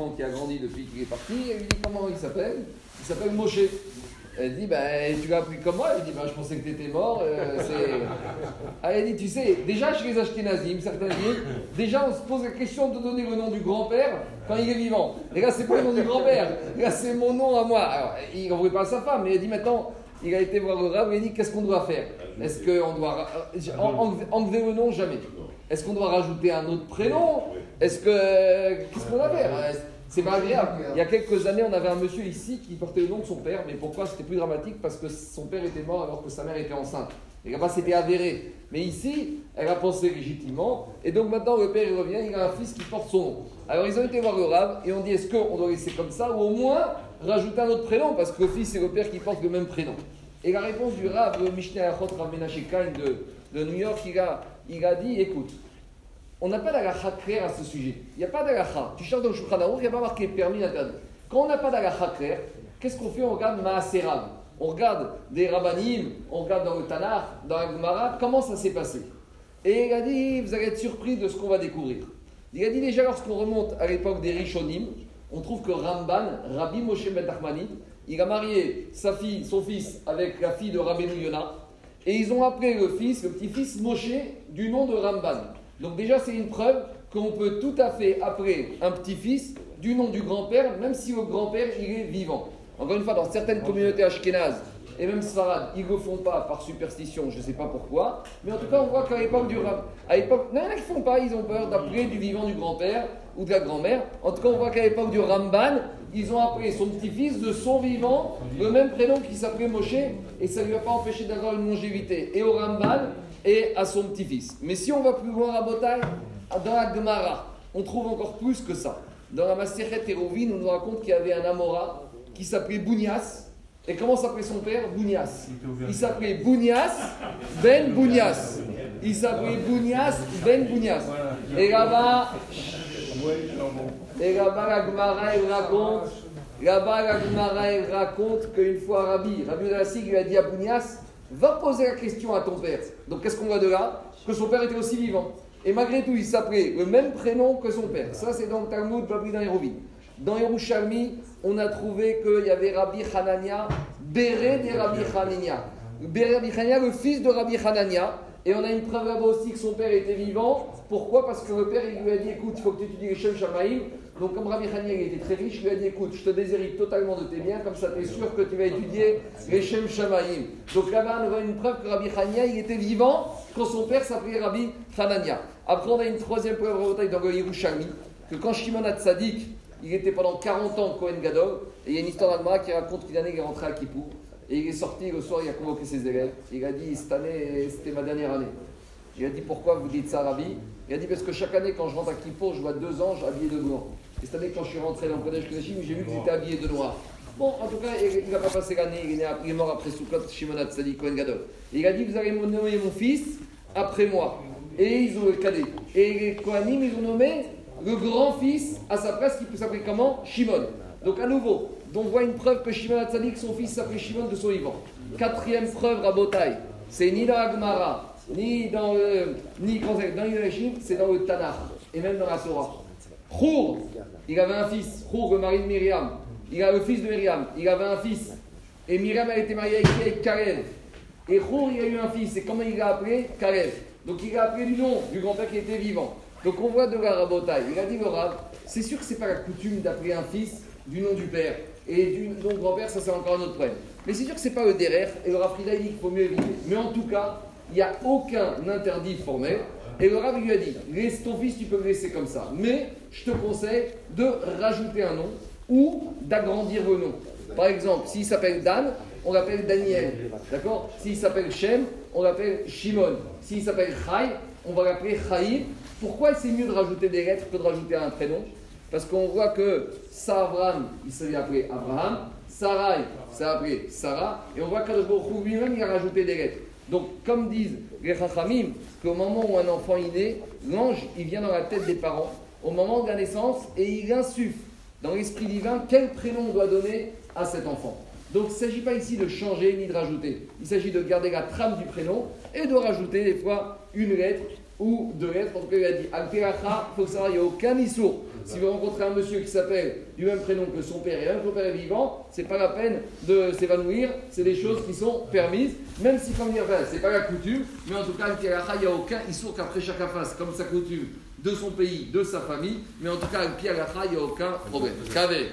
enfant qui a grandi depuis qu'il est parti. Elle lui dit comment il s'appelle? Il s'appelle Moshe. Elle dit, ben, tu l'as appris comme moi Elle dit, ben, je pensais que tu étais mort. euh, Ah, elle dit, tu sais, déjà chez les Ashkenazim, certains disent, déjà on se pose la question de donner le nom du grand-père quand il est vivant. Et là, c'est pas le nom du grand-père, là, c'est mon nom à moi. Alors, il n'en voulait pas à sa femme, mais elle dit maintenant, il a été voir le rab il a dit, qu'est-ce qu'on doit faire? Est-ce qu'on doit. euh, en- enlever, enlever le nom Jamais. Est-ce qu'on doit rajouter un autre prénom? Est-ce que. Qu'est-ce qu'on va faire Euh, C'est pas agréable. Il y a quelques années, on avait un monsieur ici qui portait le nom de son père, mais pourquoi c'était plus dramatique Parce que son père était mort alors que sa mère était enceinte. Et là-bas, c'était avéré. Mais ici, elle a pensé légitimement. Et donc maintenant, le père il revient, il a un fils qui porte son nom. Alors ils ont été voir le rab et on dit est-ce qu'on doit laisser comme ça ou au moins rajouter un autre prénom Parce que le fils et le père qui portent le même prénom. Et la réponse du rab, le Achot de, de New York, il a dit écoute, on n'a pas d'alacha claire à ce sujet. Il n'y a pas d'alacha. Tu cherches dans le Shulchan il n'y a pas marqué permis, interdit. Quand on n'a pas d'alacha claire, qu'est-ce qu'on fait? On regarde Maaserab. On regarde des rabbanim, on regarde dans le Tanakh, dans la comment ça s'est passé? Et il a dit, vous allez être surpris de ce qu'on va découvrir. Il a dit déjà, lorsqu'on remonte à l'époque des Rishonim, on trouve que Ramban, Rabbi Moshe Ben il a marié sa fille, son fils avec la fille de Rabbeinu Yonah, et ils ont appelé le fils, le petit-fils Moshe, du nom de Ramban. Donc déjà, c'est une preuve qu'on peut tout à fait appeler un petit-fils du nom du grand-père, même si le grand-père, il est vivant. Encore une fois, dans certaines communautés ashkénazes, et même Sfarad, ils ne le font pas par superstition, je ne sais pas pourquoi, mais en tout cas, on voit qu'à l'époque du Ram, à l'époque, il y en a ne font pas, ils ont peur d'appeler du vivant du grand-père ou de la grand-mère. En tout cas, on voit qu'à l'époque du Ramban, ils ont appelé son petit-fils de son vivant, le même prénom qui s'appelait Moshe, et ça ne lui a pas empêché d'avoir une longévité, et au Ramban, et à son petit-fils. Mais si on va plus loin à Botaï, dans la Gemara, on trouve encore plus que ça. Dans la Maserhet Hérovine, on nous raconte qu'il y avait un Amora qui s'appelait Bounias. Et comment s'appelait son père Bounias. Il s'appelait Bounias Ben Bounias. Il s'appelait Bounias Ben Bounias. Et là-bas, et là-bas, la Gemara, elle raconte, là-bas, la Gemara, raconte qu'une fois Rabbi, Rabbi Udassi lui a dit à Bounias, va poser la question à ton père. Donc qu'est-ce qu'on voit de là Que son père était aussi vivant. Et malgré tout, il s'appelait le même prénom que son père. Ça, c'est dans le Talmud Babri dans Hérovine. Dans Yerushalmi, on a trouvé qu'il y avait Rabbi Hanania, Béré des Rabbi Hanania. Béré Rabbi Hanania, le fils de Rabbi Hanania. Et on a une preuve là-bas aussi que son père était vivant. Pourquoi? Parce que le père, il lui a dit écoute, il faut que tu étudies les Shem Shamaïm. Donc, comme Rabbi Hanania il était très riche, il lui a dit écoute, je te déshérite totalement de tes biens, comme ça tu es sûr que tu vas étudier les Shem Shamaïm. Donc là-bas, on a une preuve que Rabbi Hanania il était vivant quand son père s'appelait Rabbi Hanania. Après, on a une troisième preuve dans le Yerushalmi que quand Shimon HaTzadik, il était pendant 40 ans Kohen Gadol, et il y a une histoire d'Agmara qui raconte qu'une année il est rentré à Kippour, et il est sorti le soir, il a convoqué ses élèves, il a dit Cette année, c'était ma dernière année. Il a dit Pourquoi vous dites ça, Rabbi? Il a dit Parce que chaque année, quand je rentre à Kippour, je vois deux anges habillés de noir. Et cette année, quand je suis rentré dans le Kodesh Kodashim, j'ai vu qu'ils étaient habillés de noir. Bon, en tout cas, il n'a pas passé l'année, il, il est mort après Soukot, Shimon HaTzadik, Kohen Gadol. Et il a dit Vous allez me nommer mon fils après moi. Et ils ont le cadet. Et les Kohanim, ils ont nommé le grand-fils à sa place qui peut s'appeler comment Shimon. Donc à nouveau, on voit une preuve que Shimon Hatzadik, son fils s'appelait Shimon de son vivant. Quatrième preuve, Rabotai, c'est ni dans la Gemara, ni dans le, ni dans c'est dans le Tanakh, et même dans la Torah. Chour, il avait un fils, Chour, le mari de Myriam, il a le fils de Myriam, il avait un fils, et Myriam a été mariée avec, Kalev. Et Chour, il a eu un fils, et comment il l'a appelé Kalev. Donc il l'a appelé du nom du grand-père qui était vivant. Donc on voit de la rabotaille. Il a dit le Rav, c'est sûr que c'est pas la coutume d'appeler un fils du nom du père. Et du nom du grand-père, ça c'est encore un autre problème. Mais c'est sûr que c'est pas le derer. Et le Rav Frida il dit qu'il faut mieux éviter. Mais en tout cas, il n'y a aucun interdit formel. Et le Rav lui a dit, laisse ton fils, tu peux le laisser comme ça. Mais je te conseille de rajouter un nom ou d'agrandir le nom. Par exemple, s'il s'appelle Dan, on l'appelle Daniel. D'accord? S'il s'appelle Shem, on l'appelle Shimon. S'il s'appelle Chai, on va l'appeler Chaïm. Pourquoi c'est mieux de rajouter des lettres que de rajouter un prénom? Parce qu'on voit que Savram, il s'est appelé Abraham, Sarai, s'est appelé Sarah, et on voit qu'Adosh lui-même, il a rajouté des lettres. Donc, comme disent les Chachamim, qu'au moment où un enfant est né, l'ange, il vient dans la tête des parents, au moment de la naissance, et il insuffle dans l'esprit divin quel prénom on doit donner à cet enfant. Donc il ne s'agit pas ici de changer ni de rajouter. Il s'agit de garder la trame du prénom et de rajouter des fois une lettre ou deux lettres. En tout cas, il a dit Al-Piracha, il faut savoir, il n'y a aucun issour Si vous rencontrez un monsieur qui s'appelle du même prénom que son père et que son père est vivant, c'est pas la peine de s'évanouir. C'est des choses qui sont permises, même si, comme dire, enfin, c'est pas la coutume, mais en tout cas, il n'y a aucun issour qu'après chacun fasse comme sa coutume de son pays, de sa famille, mais en tout cas, il n'y a aucun problème.